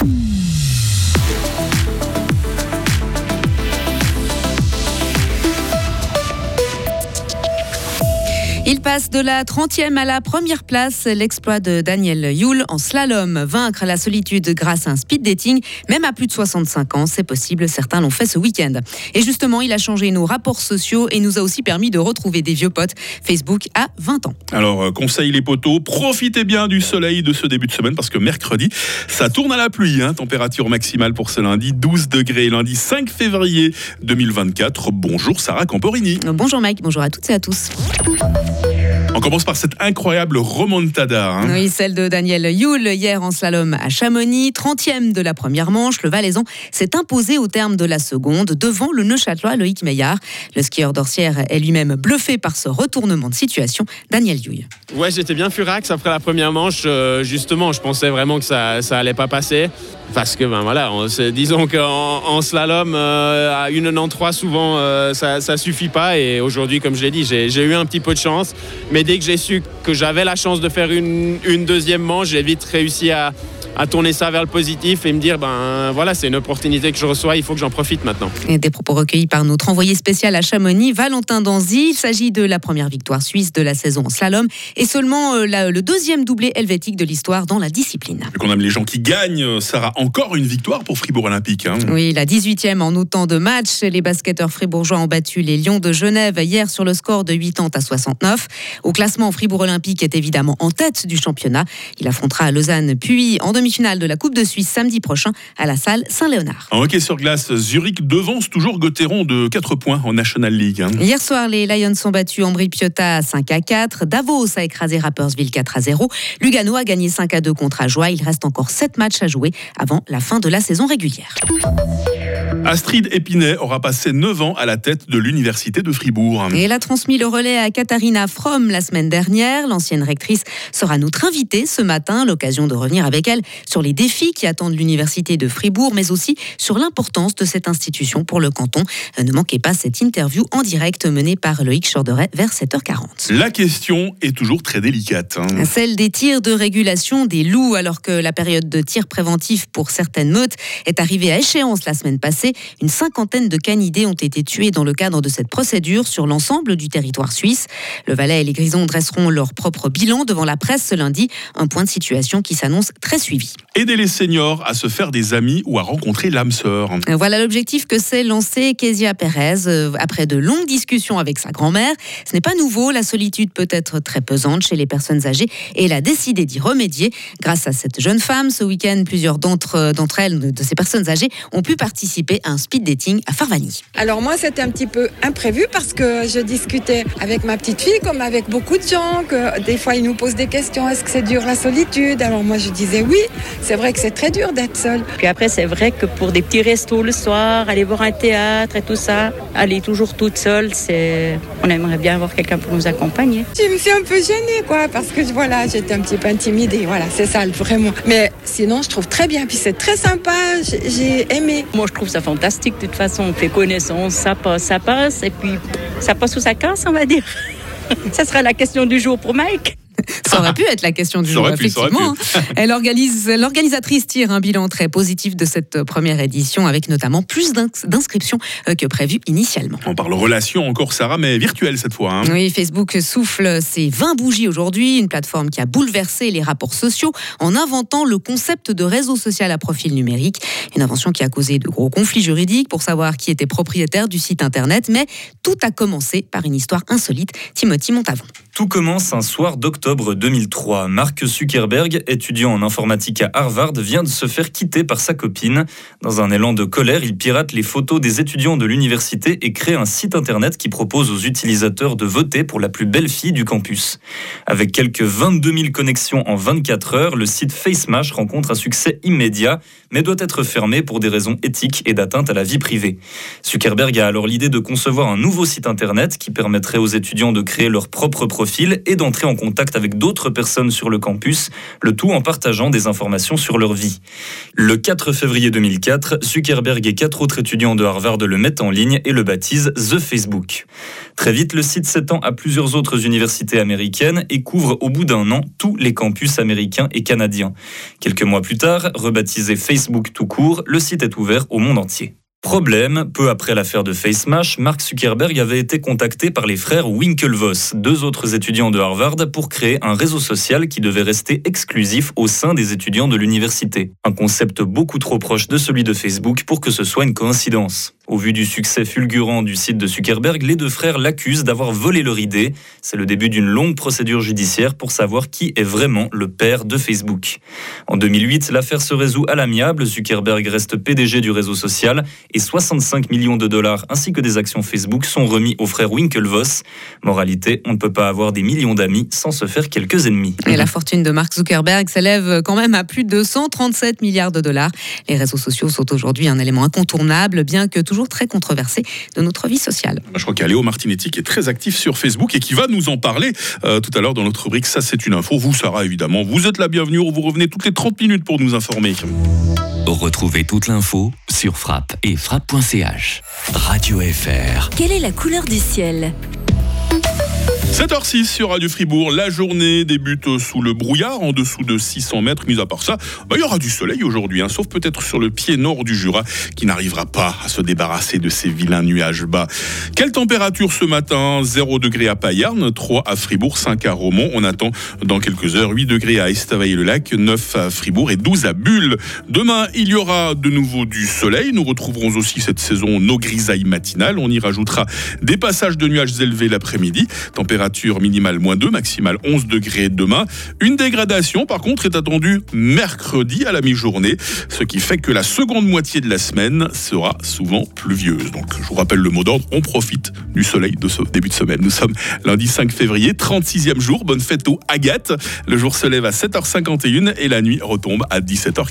Mm. Il passe de la 30e à la première place. L'exploit de Daniel Yule en slalom. Vaincre la solitude grâce à un speed dating, même à plus de 65 ans, c'est possible. Certains l'ont fait ce week-end. Et justement, il a changé nos rapports sociaux et nous a aussi permis de retrouver des vieux potes. Facebook à 20 ans. Alors, euh, conseil les potos, profitez bien du soleil de ce début de semaine parce que mercredi, ça tourne à la pluie. Hein. Température maximale pour ce lundi, 12 degrés. Lundi 5 février 2024. Bonjour Sarah Camporini. Bonjour Mike, bonjour à toutes et à tous. On commence par cette incroyable remontada. Hein. Oui, celle de Daniel Yule hier en slalom à Chamonix, 30e de la première manche. Le Valaisan s'est imposé au terme de la seconde devant le Neuchâtelois Loïc Meillard. Le skieur d'Orsière est lui-même bluffé par ce retournement de situation. Daniel Yule. Ouais, j'étais bien furax après la première manche. Euh, justement, je pensais vraiment que ça, ça allait pas passer. Parce que, ben voilà, on, disons qu'en en slalom, euh, à 1,93, souvent, euh, ça, ça suffit pas. Et aujourd'hui, comme je l'ai dit, j'ai eu un petit peu de chance. Mais dès que j'ai su que j'avais la chance de faire une, une deuxième manche, j'ai vite réussi à, à tourner ça vers le positif et me dire ben voilà, c'est une opportunité que je reçois, il faut que j'en profite maintenant. Et des propos recueillis par notre envoyé spécial à Chamonix, Valentin Danzy. Il s'agit de la première victoire suisse de la saison en slalom et seulement euh, le deuxième doublé helvétique de l'histoire dans la discipline. Qu'on aime les gens qui gagnent, Sarah, encore une victoire pour Fribourg Olympique. Hein. Oui, la 18e en autant de matchs. Les basketteurs fribourgeois ont battu les Lions de Genève hier sur le score de 80 à 69. Au classement, Fribourg Olympique est évidemment en tête du championnat. Il affrontera à Lausanne puis en demi finale de la Coupe de Suisse samedi prochain à la salle Saint-Léonard. En hockey sur glace, Zurich devance toujours Gauthieron de 4 points en National League. Hein. Hier soir, les Lions sont battus Ambry Piotta 5 à 4. Davos a écrasé Rappersville 4 à 0. Lugano a gagné 5 à 2 contre Ajoie. Il reste encore 7 matchs à jouer avant la fin de la saison régulière. Astrid Épinay aura passé 9 ans à la tête de l'Université de Fribourg. Et elle a transmis le relais à Katharina Fromm la semaine dernière. L'ancienne rectrice sera notre invitée ce matin, l'occasion de revenir avec elle sur les défis qui attendent l'Université de Fribourg, mais aussi sur l'importance de cette institution pour le canton. Euh, ne manquez pas cette interview en direct menée par Loïc Chorderet vers 7h40. La question est toujours très délicate. Hein. Celle des tirs de régulation des loups, alors que la période de tir préventif pour certaines meutes est arrivée à échéance la semaine passée. Une cinquantaine de canidés ont été tués dans le cadre de cette procédure sur l'ensemble du territoire suisse. Le Valais et les Grisons dresseront leur propre bilan devant la presse ce lundi, un point de situation qui s'annonce très suivi. Aider les seniors à se faire des amis ou à rencontrer l'âme sœur. Voilà l'objectif que s'est lancé Kezia Perez euh, après de longues discussions avec sa grand-mère. Ce n'est pas nouveau, la solitude peut être très pesante chez les personnes âgées et elle a décidé d'y remédier. Grâce à cette jeune femme, ce week-end, plusieurs d'entre, euh, d'entre elles, de ces personnes âgées, ont pu participer un speed dating à Farvani. Alors moi, c'était un petit peu imprévu parce que je discutais avec ma petite fille, comme avec beaucoup de gens, que des fois ils nous posent des questions, est-ce que c'est dur la solitude? Alors moi, je disais oui, c'est vrai que c'est très dur d'être seule. Puis après, c'est vrai que pour des petits restos le soir, aller voir un théâtre et tout ça, aller toujours toute seule, c'est, on aimerait bien avoir quelqu'un pour nous accompagner. Je me suis un peu gênée, quoi, parce que voilà, j'étais un petit peu intimidée, voilà, c'est ça, vraiment. Mais sinon, je trouve très bien, puis c'est très sympa, j'ai aimé. Moi, je trouve ça fantastique. De toute façon, on fait connaissance, ça passe, ça passe, et puis ça passe ou ça casse, on va dire. ça sera la question du jour pour Mike. Ça aurait pu être la question du jour, effectivement. Elle organise, l'organisatrice tire un bilan très positif de cette première édition, avec notamment plus d'inscriptions euh, que prévu initialement. On parle relations encore, Sarah, mais virtuelle cette fois. Hein. Oui, Facebook souffle ses 20 bougies aujourd'hui, une plateforme qui a bouleversé les rapports sociaux en inventant le concept de réseau social à profil numérique. Une invention qui a causé de gros conflits juridiques pour savoir qui était propriétaire du site internet, mais tout a commencé par une histoire insolite. Timothy Montavon. Tout commence un soir d'octobre 2003. Mark Zuckerberg, étudiant en informatique à Harvard, vient de se faire quitter par sa copine. Dans un élan de colère, il pirate les photos des étudiants de l'université et crée un site internet qui propose aux utilisateurs de voter pour la plus belle fille du campus. Avec quelques 22 000 connexions en 24 heures, le site FaceMash rencontre un succès immédiat, mais doit être fermé pour des raisons éthiques et d'atteinte à la vie privée. Zuckerberg a alors l'idée de concevoir un nouveau site internet qui permettrait aux étudiants de créer leur propre profil et d'entrer en contact avec d'autres d'autres personnes sur le campus, le tout en partageant des informations sur leur vie. Le 4 février 2004, Zuckerberg et quatre autres étudiants de Harvard le mettent en ligne et le baptisent The Facebook. Très vite, le site s'étend à plusieurs autres universités américaines et couvre au bout d'un an tous les campus américains et canadiens. Quelques mois plus tard, rebaptisé Facebook tout court, le site est ouvert au monde entier. Problème, peu après l'affaire de FaceMash, Mark Zuckerberg avait été contacté par les frères Winklevoss, deux autres étudiants de Harvard, pour créer un réseau social qui devait rester exclusif au sein des étudiants de l'université. Un concept beaucoup trop proche de celui de Facebook pour que ce soit une coïncidence. Au vu du succès fulgurant du site de Zuckerberg, les deux frères l'accusent d'avoir volé leur idée. C'est le début d'une longue procédure judiciaire pour savoir qui est vraiment le père de Facebook. En 2008, l'affaire se résout à l'amiable. Zuckerberg reste PDG du réseau social et 65 millions de dollars ainsi que des actions Facebook sont remis aux frères Winklevoss. Moralité, on ne peut pas avoir des millions d'amis sans se faire quelques ennemis. Et la fortune de Mark Zuckerberg s'élève quand même à plus de 137 milliards de dollars. Les réseaux sociaux sont aujourd'hui un élément incontournable, bien que toujours très controversé de notre vie sociale. Je crois qu'il y a Léo Martinetti qui est très actif sur Facebook et qui va nous en parler euh, tout à l'heure dans notre rubrique Ça c'est une info. Vous, Sarah, évidemment, vous êtes la bienvenue. Vous revenez toutes les 30 minutes pour nous informer. Retrouvez toute l'info sur frappe et frappe.ch. Radio FR. Quelle est la couleur du ciel? 7h06 sur Radio Fribourg, la journée débute sous le brouillard, en dessous de 600 mètres. Mis à part ça, bah, il y aura du soleil aujourd'hui, hein, sauf peut-être sur le pied nord du Jura, qui n'arrivera pas à se débarrasser de ces vilains nuages bas. Quelle température ce matin? 0 degré à Payarn, 3 à Fribourg, 5 à Romont. On attend dans quelques heures 8 degrés à Estavayer-le-Lac, 9 à Fribourg et 12 à Bulle. Demain, il y aura de nouveau du soleil. Nous retrouverons aussi cette saison nos grisailles matinales. On y rajoutera des passages de nuages élevés l'après-midi. Température minimale moins 2, maximale 11 degrés demain. Une dégradation, par contre, est attendue mercredi à la mi-journée, ce qui fait que la seconde moitié de la semaine sera souvent pluvieuse. Donc, je vous rappelle le mot d'ordre, on profite du soleil de ce début de semaine. Nous sommes lundi 5 février, 36e jour. Bonne fête aux Agathe. Le jour se lève à 7h51 et la nuit retombe à 17h40.